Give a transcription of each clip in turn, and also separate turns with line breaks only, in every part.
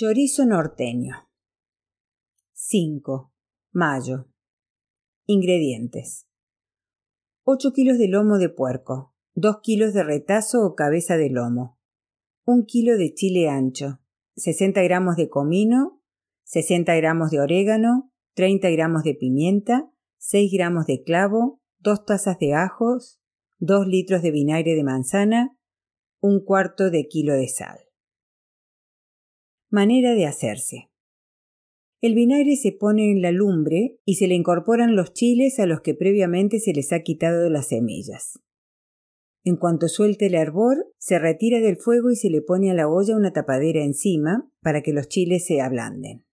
Chorizo norteño. 5. Mayo. Ingredientes. 8 kilos de lomo de puerco, 2 kilos de retazo o cabeza de lomo, 1 kilo de chile ancho, 60 gramos de comino, 60 gramos de orégano, 30 gramos de pimienta, 6 gramos de clavo, 2 tazas de ajos, 2 litros de vinagre de manzana, un cuarto de kilo de sal. Manera de hacerse. El vinagre se pone en la lumbre y se le incorporan los chiles a los que previamente se les ha quitado las semillas. En cuanto suelte el hervor, se retira del fuego y se le pone a la olla una tapadera encima para que los chiles se ablanden.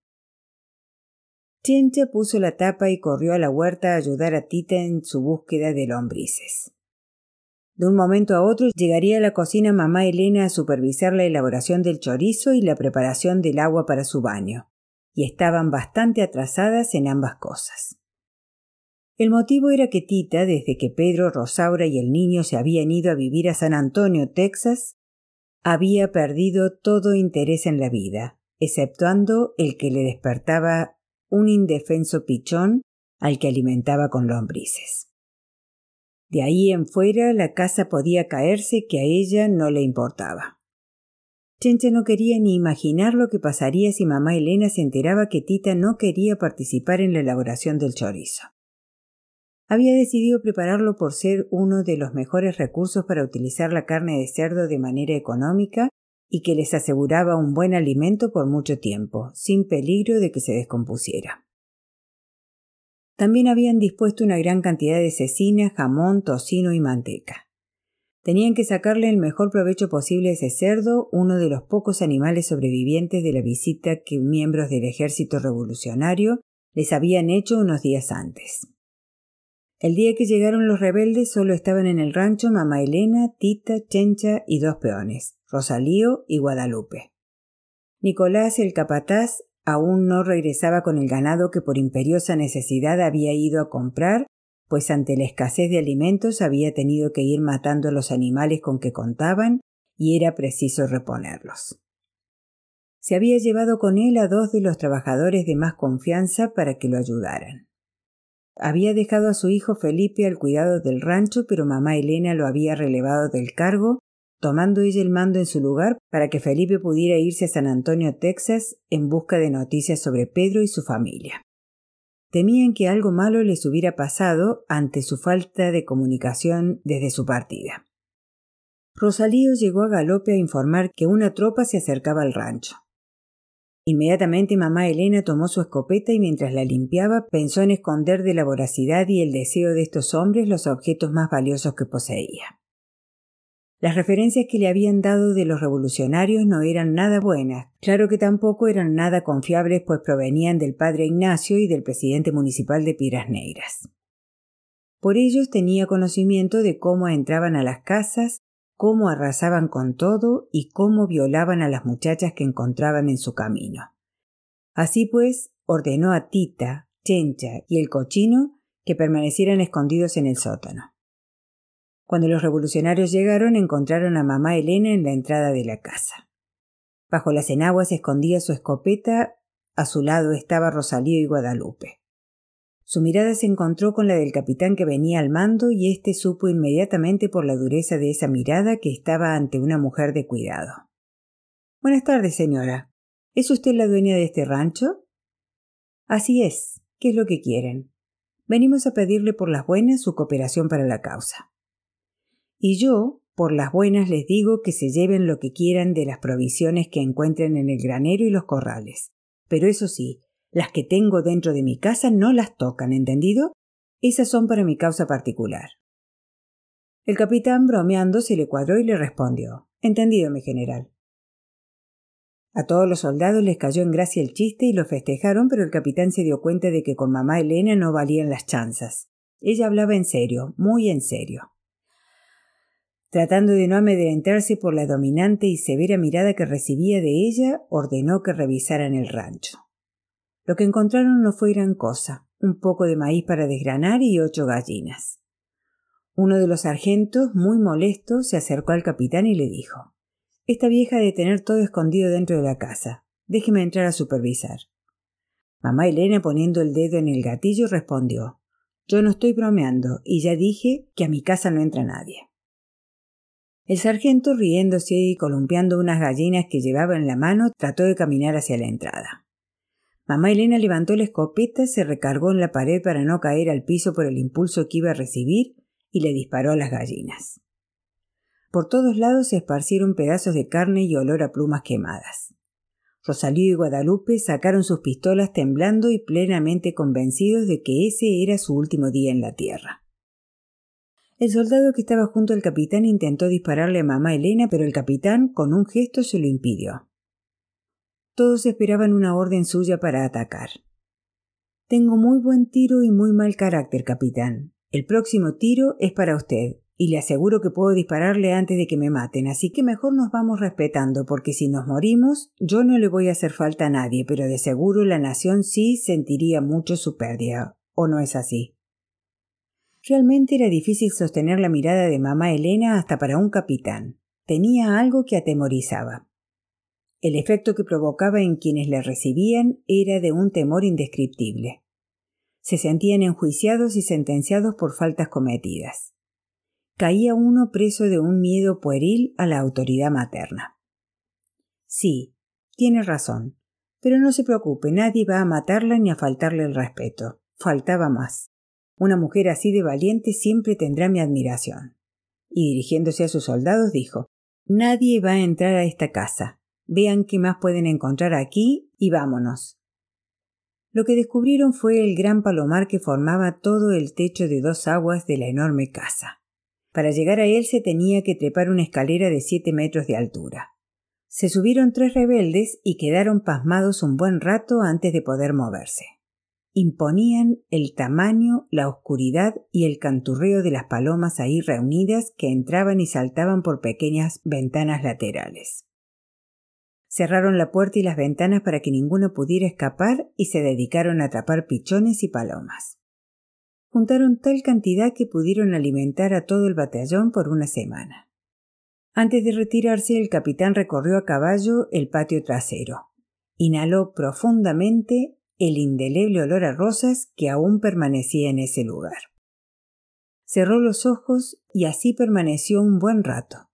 Chencha puso la tapa y corrió a la huerta a ayudar a Tita en su búsqueda de lombrices. De un momento a otro llegaría a la cocina mamá Elena a supervisar la elaboración del chorizo y la preparación del agua para su baño, y estaban bastante atrasadas en ambas cosas. El motivo era que Tita, desde que Pedro, Rosaura y el niño se habían ido a vivir a San Antonio, Texas, había perdido todo interés en la vida, exceptuando el que le despertaba un indefenso pichón al que alimentaba con lombrices. De ahí en fuera la casa podía caerse que a ella no le importaba. Chencha no quería ni imaginar lo que pasaría si mamá Elena se enteraba que Tita no quería participar en la elaboración del chorizo. Había decidido prepararlo por ser uno de los mejores recursos para utilizar la carne de cerdo de manera económica y que les aseguraba un buen alimento por mucho tiempo, sin peligro de que se descompusiera. También habían dispuesto una gran cantidad de cecina, jamón, tocino y manteca. Tenían que sacarle el mejor provecho posible a ese cerdo, uno de los pocos animales sobrevivientes de la visita que miembros del ejército revolucionario les habían hecho unos días antes. El día que llegaron los rebeldes solo estaban en el rancho mamá Elena, Tita, Chencha y dos peones, Rosalío y Guadalupe. Nicolás, el capataz, aún no regresaba con el ganado que por imperiosa necesidad había ido a comprar, pues ante la escasez de alimentos había tenido que ir matando a los animales con que contaban y era preciso reponerlos. Se había llevado con él a dos de los trabajadores de más confianza para que lo ayudaran. Había dejado a su hijo Felipe al cuidado del rancho, pero mamá Elena lo había relevado del cargo tomando ella el mando en su lugar para que Felipe pudiera irse a San Antonio, Texas, en busca de noticias sobre Pedro y su familia. Temían que algo malo les hubiera pasado ante su falta de comunicación desde su partida. Rosalío llegó a galope a informar que una tropa se acercaba al rancho. Inmediatamente mamá Elena tomó su escopeta y mientras la limpiaba pensó en esconder de la voracidad y el deseo de estos hombres los objetos más valiosos que poseía. Las referencias que le habían dado de los revolucionarios no eran nada buenas, claro que tampoco eran nada confiables pues provenían del padre Ignacio y del presidente municipal de Piedras Negras. Por ellos tenía conocimiento de cómo entraban a las casas, cómo arrasaban con todo y cómo violaban a las muchachas que encontraban en su camino. Así pues, ordenó a Tita, Chencha y el cochino que permanecieran escondidos en el sótano. Cuando los revolucionarios llegaron encontraron a mamá Elena en la entrada de la casa. Bajo las enaguas escondía su escopeta, a su lado estaba Rosalío y Guadalupe. Su mirada se encontró con la del capitán que venía al mando y éste supo inmediatamente por la dureza de esa mirada que estaba ante una mujer de cuidado. Buenas tardes, señora. ¿Es usted la dueña de este rancho? Así es. ¿Qué es lo que quieren? Venimos a pedirle por las buenas su cooperación para la causa. Y yo, por las buenas, les digo que se lleven lo que quieran de las provisiones que encuentren en el granero y los corrales. Pero eso sí, las que tengo dentro de mi casa no las tocan, ¿entendido? Esas son para mi causa particular. El capitán, bromeando, se le cuadró y le respondió Entendido, mi general. A todos los soldados les cayó en gracia el chiste y lo festejaron, pero el capitán se dio cuenta de que con mamá Elena no valían las chanzas. Ella hablaba en serio, muy en serio. Tratando de no amedrentarse por la dominante y severa mirada que recibía de ella, ordenó que revisaran el rancho. Lo que encontraron no fue gran cosa, un poco de maíz para desgranar y ocho gallinas. Uno de los sargentos, muy molesto, se acercó al capitán y le dijo Esta vieja de tener todo escondido dentro de la casa. Déjeme entrar a supervisar. Mamá Elena, poniendo el dedo en el gatillo, respondió Yo no estoy bromeando, y ya dije que a mi casa no entra nadie. El sargento, riéndose y columpiando unas gallinas que llevaba en la mano, trató de caminar hacia la entrada. Mamá Elena levantó la escopeta, se recargó en la pared para no caer al piso por el impulso que iba a recibir y le disparó a las gallinas. Por todos lados se esparcieron pedazos de carne y olor a plumas quemadas. Rosalío y Guadalupe sacaron sus pistolas temblando y plenamente convencidos de que ese era su último día en la tierra. El soldado que estaba junto al capitán intentó dispararle a mamá Elena, pero el capitán, con un gesto, se lo impidió. Todos esperaban una orden suya para atacar. Tengo muy buen tiro y muy mal carácter, capitán. El próximo tiro es para usted, y le aseguro que puedo dispararle antes de que me maten, así que mejor nos vamos respetando, porque si nos morimos, yo no le voy a hacer falta a nadie, pero de seguro la nación sí sentiría mucho su pérdida. ¿O no es así? Realmente era difícil sostener la mirada de mamá Elena hasta para un capitán. Tenía algo que atemorizaba. El efecto que provocaba en quienes le recibían era de un temor indescriptible. Se sentían enjuiciados y sentenciados por faltas cometidas caía uno preso de un miedo pueril a la autoridad materna. Sí, tiene razón, pero no se preocupe, nadie va a matarla ni a faltarle el respeto. Faltaba más. Una mujer así de valiente siempre tendrá mi admiración. Y dirigiéndose a sus soldados dijo Nadie va a entrar a esta casa. Vean qué más pueden encontrar aquí y vámonos. Lo que descubrieron fue el gran palomar que formaba todo el techo de dos aguas de la enorme casa. Para llegar a él se tenía que trepar una escalera de siete metros de altura. Se subieron tres rebeldes y quedaron pasmados un buen rato antes de poder moverse. Imponían el tamaño, la oscuridad y el canturreo de las palomas ahí reunidas que entraban y saltaban por pequeñas ventanas laterales. Cerraron la puerta y las ventanas para que ninguno pudiera escapar y se dedicaron a atrapar pichones y palomas juntaron tal cantidad que pudieron alimentar a todo el batallón por una semana. Antes de retirarse, el capitán recorrió a caballo el patio trasero. Inhaló profundamente el indeleble olor a rosas que aún permanecía en ese lugar. Cerró los ojos y así permaneció un buen rato.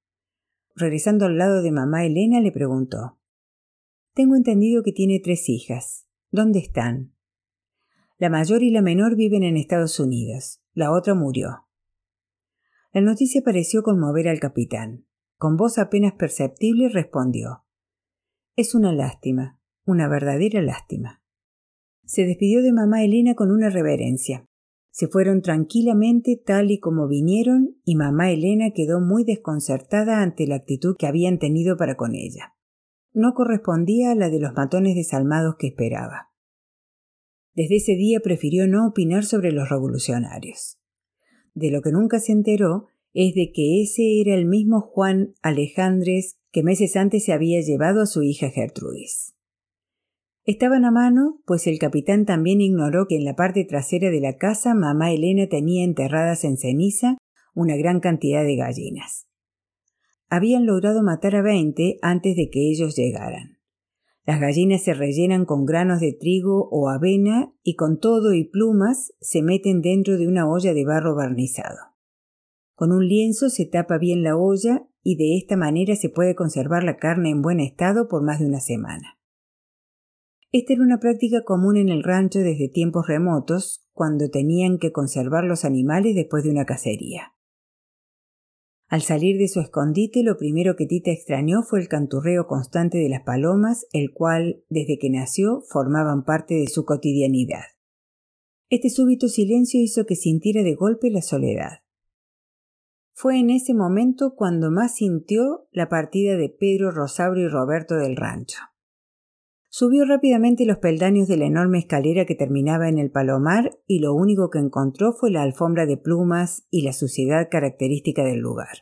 Regresando al lado de mamá Elena, le preguntó Tengo entendido que tiene tres hijas. ¿Dónde están? La mayor y la menor viven en Estados Unidos. La otra murió. La noticia pareció conmover al capitán. Con voz apenas perceptible respondió Es una lástima, una verdadera lástima. Se despidió de mamá Elena con una reverencia. Se fueron tranquilamente tal y como vinieron y mamá Elena quedó muy desconcertada ante la actitud que habían tenido para con ella. No correspondía a la de los matones desalmados que esperaba. Desde ese día prefirió no opinar sobre los revolucionarios. De lo que nunca se enteró es de que ese era el mismo Juan Alejandres que meses antes se había llevado a su hija Gertrudis. Estaban a mano, pues el capitán también ignoró que en la parte trasera de la casa mamá Elena tenía enterradas en ceniza una gran cantidad de gallinas. Habían logrado matar a veinte antes de que ellos llegaran. Las gallinas se rellenan con granos de trigo o avena y con todo y plumas se meten dentro de una olla de barro barnizado. Con un lienzo se tapa bien la olla y de esta manera se puede conservar la carne en buen estado por más de una semana. Esta era una práctica común en el rancho desde tiempos remotos, cuando tenían que conservar los animales después de una cacería. Al salir de su escondite, lo primero que Tita extrañó fue el canturreo constante de las palomas, el cual, desde que nació, formaban parte de su cotidianidad. Este súbito silencio hizo que sintiera de golpe la soledad. Fue en ese momento cuando más sintió la partida de Pedro, Rosauro y Roberto del rancho. Subió rápidamente los peldaños de la enorme escalera que terminaba en el palomar y lo único que encontró fue la alfombra de plumas y la suciedad característica del lugar.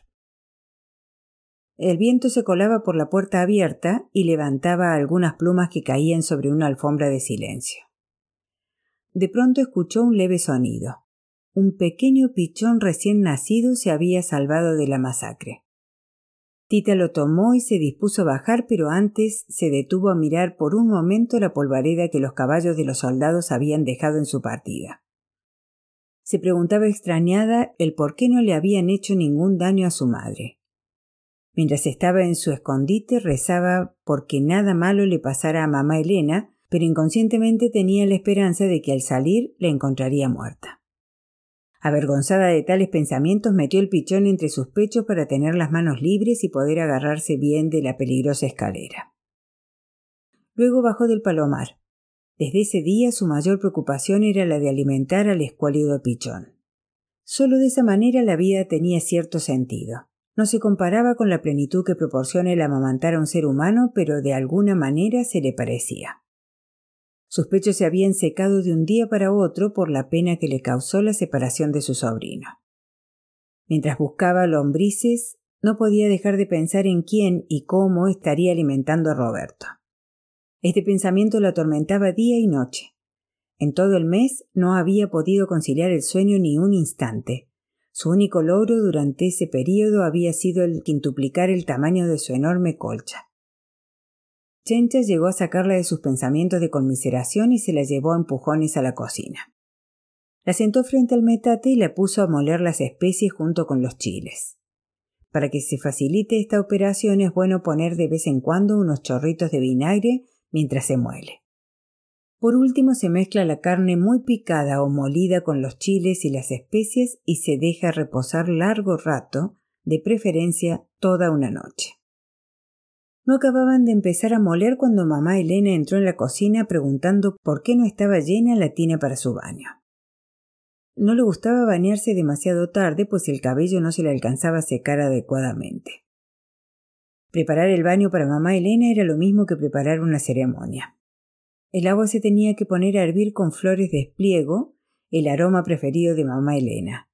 El viento se colaba por la puerta abierta y levantaba algunas plumas que caían sobre una alfombra de silencio. De pronto escuchó un leve sonido. Un pequeño pichón recién nacido se había salvado de la masacre. Tita lo tomó y se dispuso a bajar, pero antes se detuvo a mirar por un momento la polvareda que los caballos de los soldados habían dejado en su partida. Se preguntaba extrañada el por qué no le habían hecho ningún daño a su madre. Mientras estaba en su escondite rezaba porque nada malo le pasara a mamá Elena, pero inconscientemente tenía la esperanza de que al salir la encontraría muerta. Avergonzada de tales pensamientos, metió el pichón entre sus pechos para tener las manos libres y poder agarrarse bien de la peligrosa escalera. Luego bajó del palomar. Desde ese día su mayor preocupación era la de alimentar al escuálido pichón. Solo de esa manera la vida tenía cierto sentido. No se comparaba con la plenitud que proporciona el amamantar a un ser humano, pero de alguna manera se le parecía. Sus pechos se habían secado de un día para otro por la pena que le causó la separación de su sobrino. Mientras buscaba lombrices, no podía dejar de pensar en quién y cómo estaría alimentando a Roberto. Este pensamiento la atormentaba día y noche. En todo el mes no había podido conciliar el sueño ni un instante. Su único logro durante ese período había sido el quintuplicar el tamaño de su enorme colcha. Chencha llegó a sacarla de sus pensamientos de conmiseración y se la llevó a empujones a la cocina. La sentó frente al metate y la puso a moler las especies junto con los chiles. Para que se facilite esta operación es bueno poner de vez en cuando unos chorritos de vinagre mientras se muele. Por último se mezcla la carne muy picada o molida con los chiles y las especias y se deja reposar largo rato, de preferencia toda una noche. No acababan de empezar a moler cuando mamá Elena entró en la cocina preguntando por qué no estaba llena la tina para su baño. No le gustaba bañarse demasiado tarde, pues el cabello no se le alcanzaba a secar adecuadamente. Preparar el baño para mamá Elena era lo mismo que preparar una ceremonia. El agua se tenía que poner a hervir con flores de espliego, el aroma preferido de mamá Elena.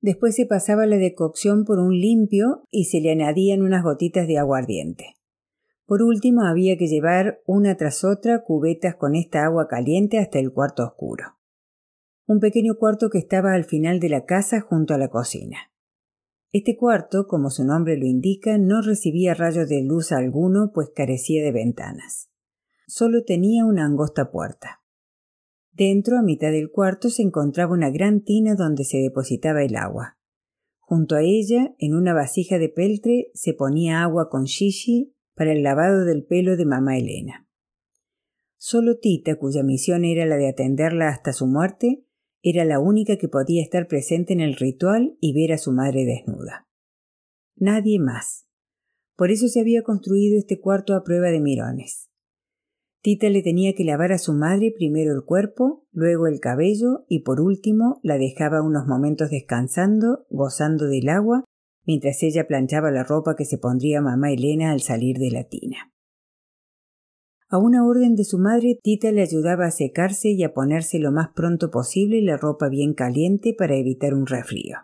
Después se pasaba la decocción por un limpio y se le añadían unas gotitas de aguardiente. Por último, había que llevar una tras otra cubetas con esta agua caliente hasta el cuarto oscuro. Un pequeño cuarto que estaba al final de la casa junto a la cocina. Este cuarto, como su nombre lo indica, no recibía rayos de luz alguno, pues carecía de ventanas. Solo tenía una angosta puerta. Dentro, a mitad del cuarto, se encontraba una gran tina donde se depositaba el agua. Junto a ella, en una vasija de peltre, se ponía agua con shishi para el lavado del pelo de mamá Elena. Solo Tita, cuya misión era la de atenderla hasta su muerte, era la única que podía estar presente en el ritual y ver a su madre desnuda. Nadie más. Por eso se había construido este cuarto a prueba de mirones. Tita le tenía que lavar a su madre primero el cuerpo, luego el cabello y por último la dejaba unos momentos descansando, gozando del agua mientras ella planchaba la ropa que se pondría mamá Elena al salir de la tina. A una orden de su madre, Tita le ayudaba a secarse y a ponerse lo más pronto posible la ropa bien caliente para evitar un resfrío.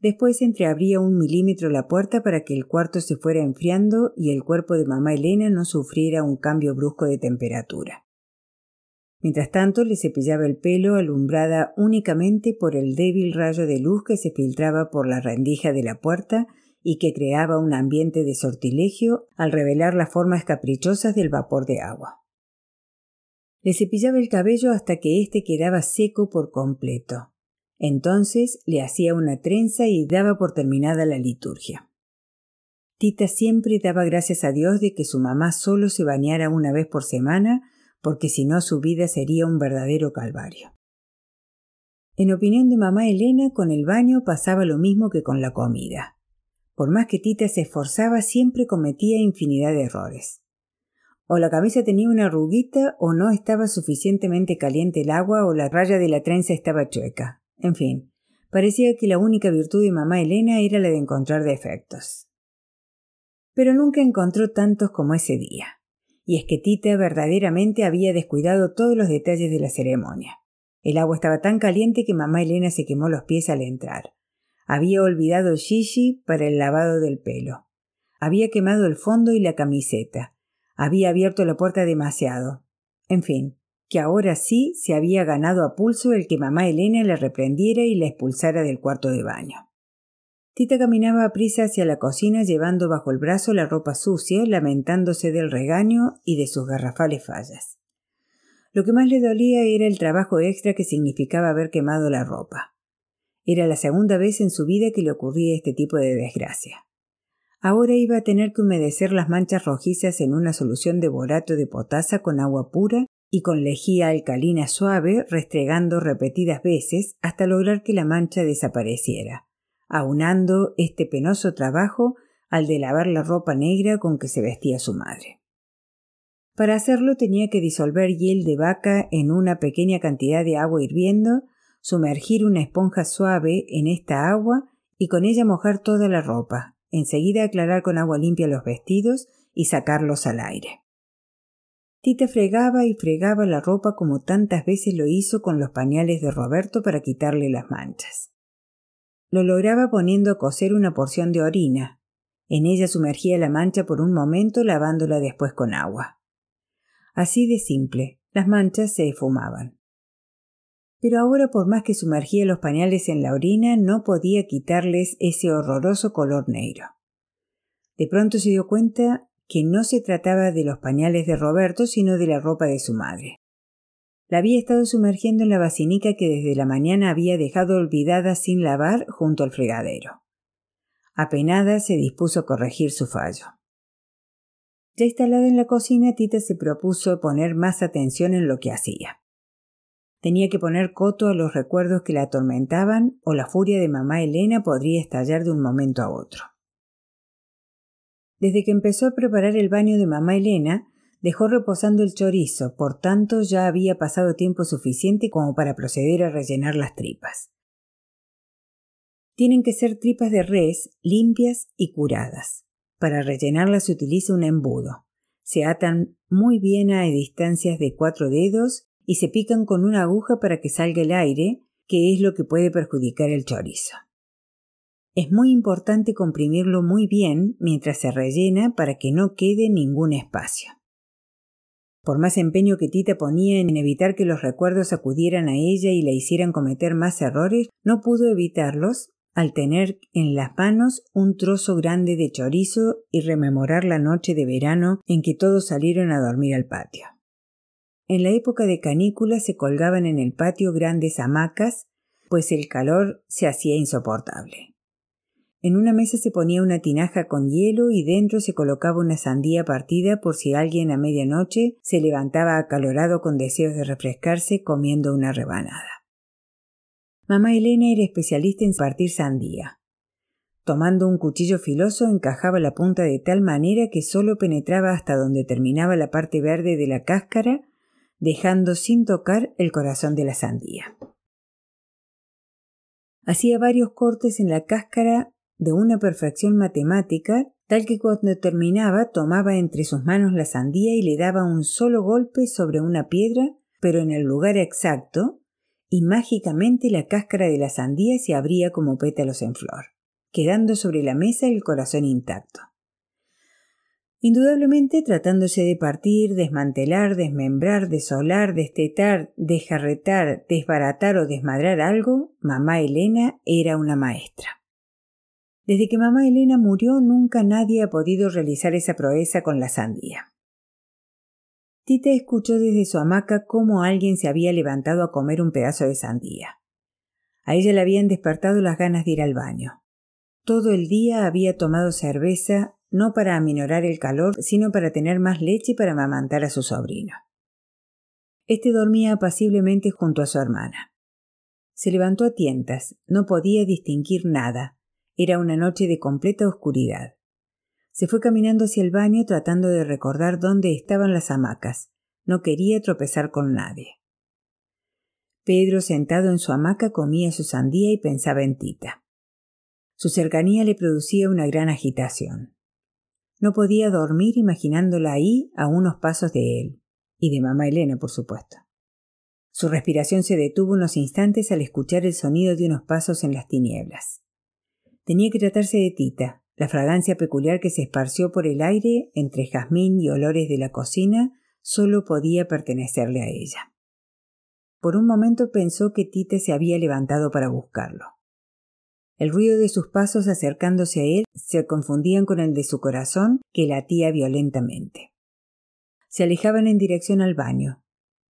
Después entreabría un milímetro la puerta para que el cuarto se fuera enfriando y el cuerpo de mamá Elena no sufriera un cambio brusco de temperatura. Mientras tanto le cepillaba el pelo alumbrada únicamente por el débil rayo de luz que se filtraba por la rendija de la puerta y que creaba un ambiente de sortilegio al revelar las formas caprichosas del vapor de agua. Le cepillaba el cabello hasta que éste quedaba seco por completo. Entonces le hacía una trenza y daba por terminada la liturgia. Tita siempre daba gracias a Dios de que su mamá solo se bañara una vez por semana porque si no su vida sería un verdadero calvario. En opinión de mamá Elena, con el baño pasaba lo mismo que con la comida. Por más que Tita se esforzaba, siempre cometía infinidad de errores. O la cabeza tenía una arruguita, o no estaba suficientemente caliente el agua, o la raya de la trenza estaba chueca. En fin, parecía que la única virtud de mamá Elena era la de encontrar defectos. Pero nunca encontró tantos como ese día y es que Tita verdaderamente había descuidado todos los detalles de la ceremonia. El agua estaba tan caliente que mamá Elena se quemó los pies al entrar. Había olvidado el shishi para el lavado del pelo. Había quemado el fondo y la camiseta. Había abierto la puerta demasiado. En fin, que ahora sí se había ganado a pulso el que mamá Elena la reprendiera y la expulsara del cuarto de baño. Tita caminaba a prisa hacia la cocina llevando bajo el brazo la ropa sucia, lamentándose del regaño y de sus garrafales fallas. Lo que más le dolía era el trabajo extra que significaba haber quemado la ropa. Era la segunda vez en su vida que le ocurría este tipo de desgracia. Ahora iba a tener que humedecer las manchas rojizas en una solución de borato de potasa con agua pura y con lejía alcalina suave, restregando repetidas veces hasta lograr que la mancha desapareciera, aunando este penoso trabajo al de lavar la ropa negra con que se vestía su madre. Para hacerlo tenía que disolver hiel de vaca en una pequeña cantidad de agua hirviendo, sumergir una esponja suave en esta agua y con ella mojar toda la ropa, enseguida aclarar con agua limpia los vestidos y sacarlos al aire. Tita fregaba y fregaba la ropa como tantas veces lo hizo con los pañales de Roberto para quitarle las manchas. Lo lograba poniendo a cocer una porción de orina. En ella sumergía la mancha por un momento lavándola después con agua. Así de simple, las manchas se esfumaban pero ahora por más que sumergía los pañales en la orina no podía quitarles ese horroroso color negro. De pronto se dio cuenta que no se trataba de los pañales de Roberto, sino de la ropa de su madre. La había estado sumergiendo en la basinica que desde la mañana había dejado olvidada sin lavar junto al fregadero. Apenada se dispuso a corregir su fallo. Ya instalada en la cocina, Tita se propuso poner más atención en lo que hacía. Tenía que poner coto a los recuerdos que la atormentaban o la furia de mamá Elena podría estallar de un momento a otro. Desde que empezó a preparar el baño de mamá Elena, dejó reposando el chorizo, por tanto ya había pasado tiempo suficiente como para proceder a rellenar las tripas. Tienen que ser tripas de res, limpias y curadas. Para rellenarlas se utiliza un embudo. Se atan muy bien a distancias de cuatro dedos y se pican con una aguja para que salga el aire, que es lo que puede perjudicar el chorizo. Es muy importante comprimirlo muy bien mientras se rellena para que no quede ningún espacio. Por más empeño que Tita ponía en evitar que los recuerdos acudieran a ella y la hicieran cometer más errores, no pudo evitarlos al tener en las manos un trozo grande de chorizo y rememorar la noche de verano en que todos salieron a dormir al patio. En la época de canícula se colgaban en el patio grandes hamacas, pues el calor se hacía insoportable. En una mesa se ponía una tinaja con hielo y dentro se colocaba una sandía partida por si alguien a medianoche se levantaba acalorado con deseos de refrescarse comiendo una rebanada. Mamá Elena era especialista en partir sandía. Tomando un cuchillo filoso encajaba la punta de tal manera que sólo penetraba hasta donde terminaba la parte verde de la cáscara dejando sin tocar el corazón de la sandía. Hacía varios cortes en la cáscara de una perfección matemática, tal que cuando terminaba tomaba entre sus manos la sandía y le daba un solo golpe sobre una piedra, pero en el lugar exacto, y mágicamente la cáscara de la sandía se abría como pétalos en flor, quedando sobre la mesa el corazón intacto. Indudablemente tratándose de partir, desmantelar, desmembrar, desolar, destetar, desjarretar, desbaratar o desmadrar algo, mamá Elena era una maestra. Desde que mamá Elena murió nunca nadie ha podido realizar esa proeza con la sandía. Tita escuchó desde su hamaca cómo alguien se había levantado a comer un pedazo de sandía. A ella le habían despertado las ganas de ir al baño. Todo el día había tomado cerveza, no para aminorar el calor, sino para tener más leche para amamantar a su sobrino. Este dormía apaciblemente junto a su hermana. Se levantó a tientas, no podía distinguir nada. Era una noche de completa oscuridad. Se fue caminando hacia el baño tratando de recordar dónde estaban las hamacas. No quería tropezar con nadie. Pedro, sentado en su hamaca, comía su sandía y pensaba en Tita. Su cercanía le producía una gran agitación. No podía dormir imaginándola ahí a unos pasos de él, y de mamá Elena, por supuesto. Su respiración se detuvo unos instantes al escuchar el sonido de unos pasos en las tinieblas. Tenía que tratarse de Tita, la fragancia peculiar que se esparció por el aire entre jazmín y olores de la cocina solo podía pertenecerle a ella. Por un momento pensó que Tita se había levantado para buscarlo. El ruido de sus pasos acercándose a él se confundían con el de su corazón que latía violentamente. Se alejaban en dirección al baño.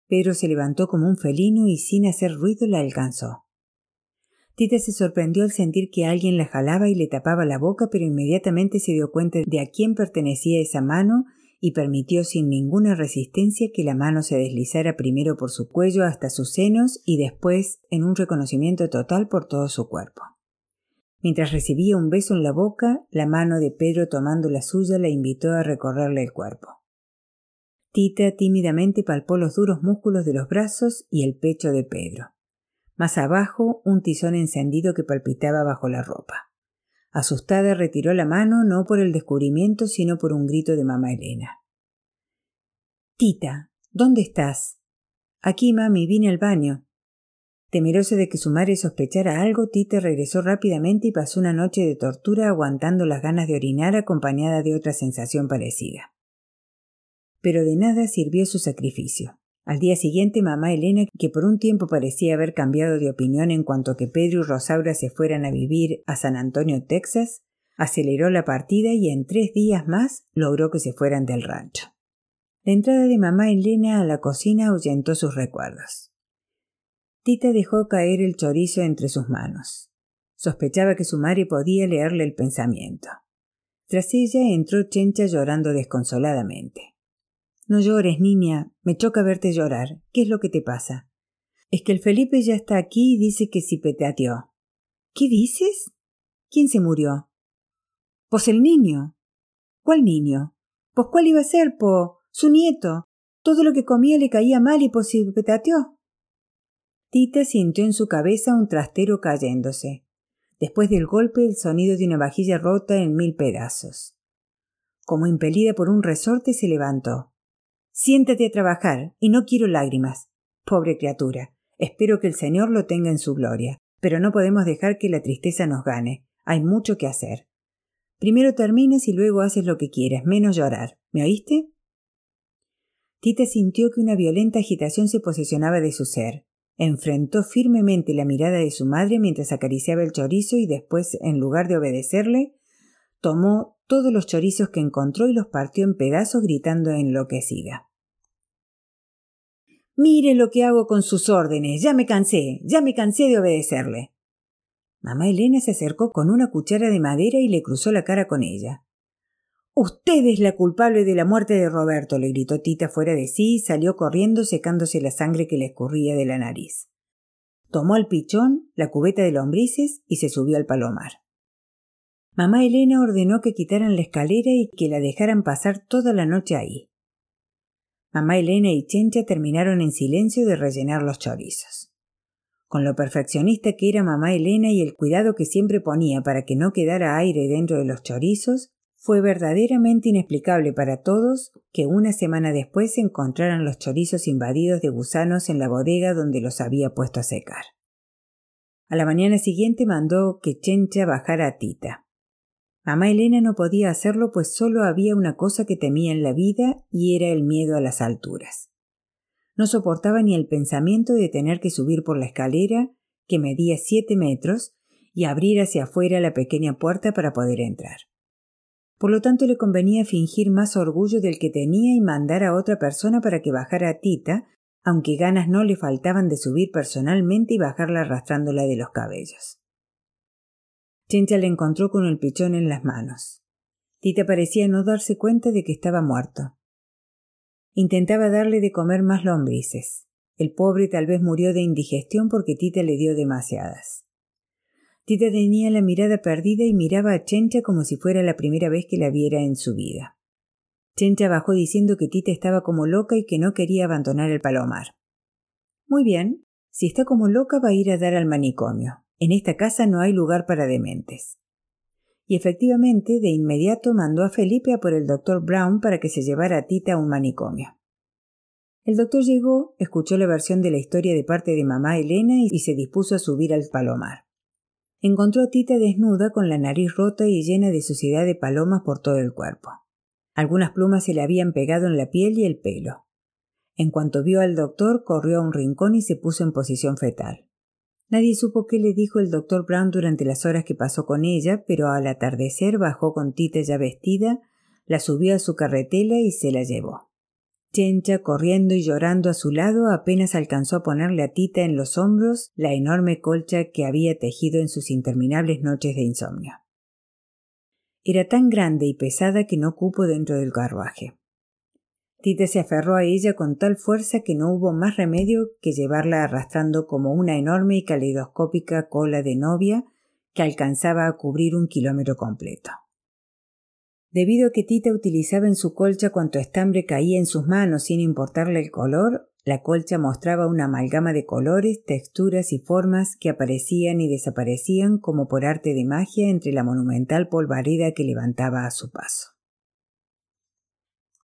Pedro se levantó como un felino y sin hacer ruido la alcanzó. Tita se sorprendió al sentir que alguien la jalaba y le tapaba la boca, pero inmediatamente se dio cuenta de a quién pertenecía esa mano y permitió sin ninguna resistencia que la mano se deslizara primero por su cuello hasta sus senos y después en un reconocimiento total por todo su cuerpo. Mientras recibía un beso en la boca, la mano de Pedro tomando la suya la invitó a recorrerle el cuerpo. Tita tímidamente palpó los duros músculos de los brazos y el pecho de Pedro. Más abajo, un tizón encendido que palpitaba bajo la ropa. Asustada retiró la mano no por el descubrimiento, sino por un grito de mamá Elena. Tita, ¿dónde estás? Aquí, mami, vine al baño. Temerosa de que su madre sospechara algo, Tita regresó rápidamente y pasó una noche de tortura aguantando las ganas de orinar acompañada de otra sensación parecida. Pero de nada sirvió su sacrificio. Al día siguiente, mamá Elena, que por un tiempo parecía haber cambiado de opinión en cuanto a que Pedro y Rosaura se fueran a vivir a San Antonio, Texas, aceleró la partida y en tres días más logró que se fueran del rancho. La entrada de mamá Elena a la cocina ahuyentó sus recuerdos. Tita dejó caer el chorizo entre sus manos. Sospechaba que su madre podía leerle el pensamiento. Tras ella entró Chencha llorando desconsoladamente. No llores, niña. Me choca verte llorar. ¿Qué es lo que te pasa? Es que el Felipe ya está aquí y dice que si peteateó. ¿Qué dices? ¿Quién se murió? Pues el niño. ¿Cuál niño? Pues cuál iba a ser, po. Su nieto. Todo lo que comía le caía mal y pues si petateó. Tita sintió en su cabeza un trastero cayéndose. Después del golpe el sonido de una vajilla rota en mil pedazos. Como impelida por un resorte se levantó. Siéntate a trabajar, y no quiero lágrimas. Pobre criatura. Espero que el Señor lo tenga en su gloria, pero no podemos dejar que la tristeza nos gane. Hay mucho que hacer. Primero terminas y luego haces lo que quieres, menos llorar. ¿Me oíste? Tita sintió que una violenta agitación se posesionaba de su ser. Enfrentó firmemente la mirada de su madre mientras acariciaba el chorizo y después, en lugar de obedecerle, tomó todos los chorizos que encontró y los partió en pedazos gritando enloquecida. Mire lo que hago con sus órdenes. Ya me cansé, ya me cansé de obedecerle. Mamá Elena se acercó con una cuchara de madera y le cruzó la cara con ella. Usted es la culpable de la muerte de Roberto, le gritó Tita fuera de sí y salió corriendo secándose la sangre que le escurría de la nariz. Tomó al pichón, la cubeta de lombrices y se subió al palomar. Mamá Elena ordenó que quitaran la escalera y que la dejaran pasar toda la noche ahí. Mamá Elena y Chencha terminaron en silencio de rellenar los chorizos. Con lo perfeccionista que era mamá Elena y el cuidado que siempre ponía para que no quedara aire dentro de los chorizos, fue verdaderamente inexplicable para todos que una semana después se encontraran los chorizos invadidos de gusanos en la bodega donde los había puesto a secar. A la mañana siguiente mandó que Chencha bajara a Tita. Mamá Elena no podía hacerlo pues solo había una cosa que temía en la vida y era el miedo a las alturas. No soportaba ni el pensamiento de tener que subir por la escalera, que medía siete metros, y abrir hacia afuera la pequeña puerta para poder entrar. Por lo tanto le convenía fingir más orgullo del que tenía y mandar a otra persona para que bajara a Tita, aunque ganas no le faltaban de subir personalmente y bajarla arrastrándola de los cabellos. Chencha le encontró con el pichón en las manos. Tita parecía no darse cuenta de que estaba muerto. Intentaba darle de comer más lombrices. El pobre tal vez murió de indigestión porque Tita le dio demasiadas. Tita tenía la mirada perdida y miraba a Chencha como si fuera la primera vez que la viera en su vida. Chencha bajó diciendo que Tita estaba como loca y que no quería abandonar el palomar. Muy bien, si está como loca va a ir a dar al manicomio. En esta casa no hay lugar para dementes. Y efectivamente, de inmediato mandó a Felipe a por el doctor Brown para que se llevara a Tita a un manicomio. El doctor llegó, escuchó la versión de la historia de parte de mamá Elena y se dispuso a subir al palomar. Encontró a Tita desnuda con la nariz rota y llena de suciedad de palomas por todo el cuerpo. Algunas plumas se le habían pegado en la piel y el pelo. En cuanto vio al doctor, corrió a un rincón y se puso en posición fetal. Nadie supo qué le dijo el doctor Brown durante las horas que pasó con ella, pero al atardecer bajó con Tita ya vestida, la subió a su carretela y se la llevó. Chencha, corriendo y llorando a su lado, apenas alcanzó a ponerle a Tita en los hombros la enorme colcha que había tejido en sus interminables noches de insomnio. Era tan grande y pesada que no cupo dentro del carruaje. Tita se aferró a ella con tal fuerza que no hubo más remedio que llevarla arrastrando como una enorme y caleidoscópica cola de novia que alcanzaba a cubrir un kilómetro completo. Debido a que Tita utilizaba en su colcha cuanto estambre caía en sus manos sin importarle el color, la colcha mostraba una amalgama de colores, texturas y formas que aparecían y desaparecían como por arte de magia entre la monumental polvareda que levantaba a su paso.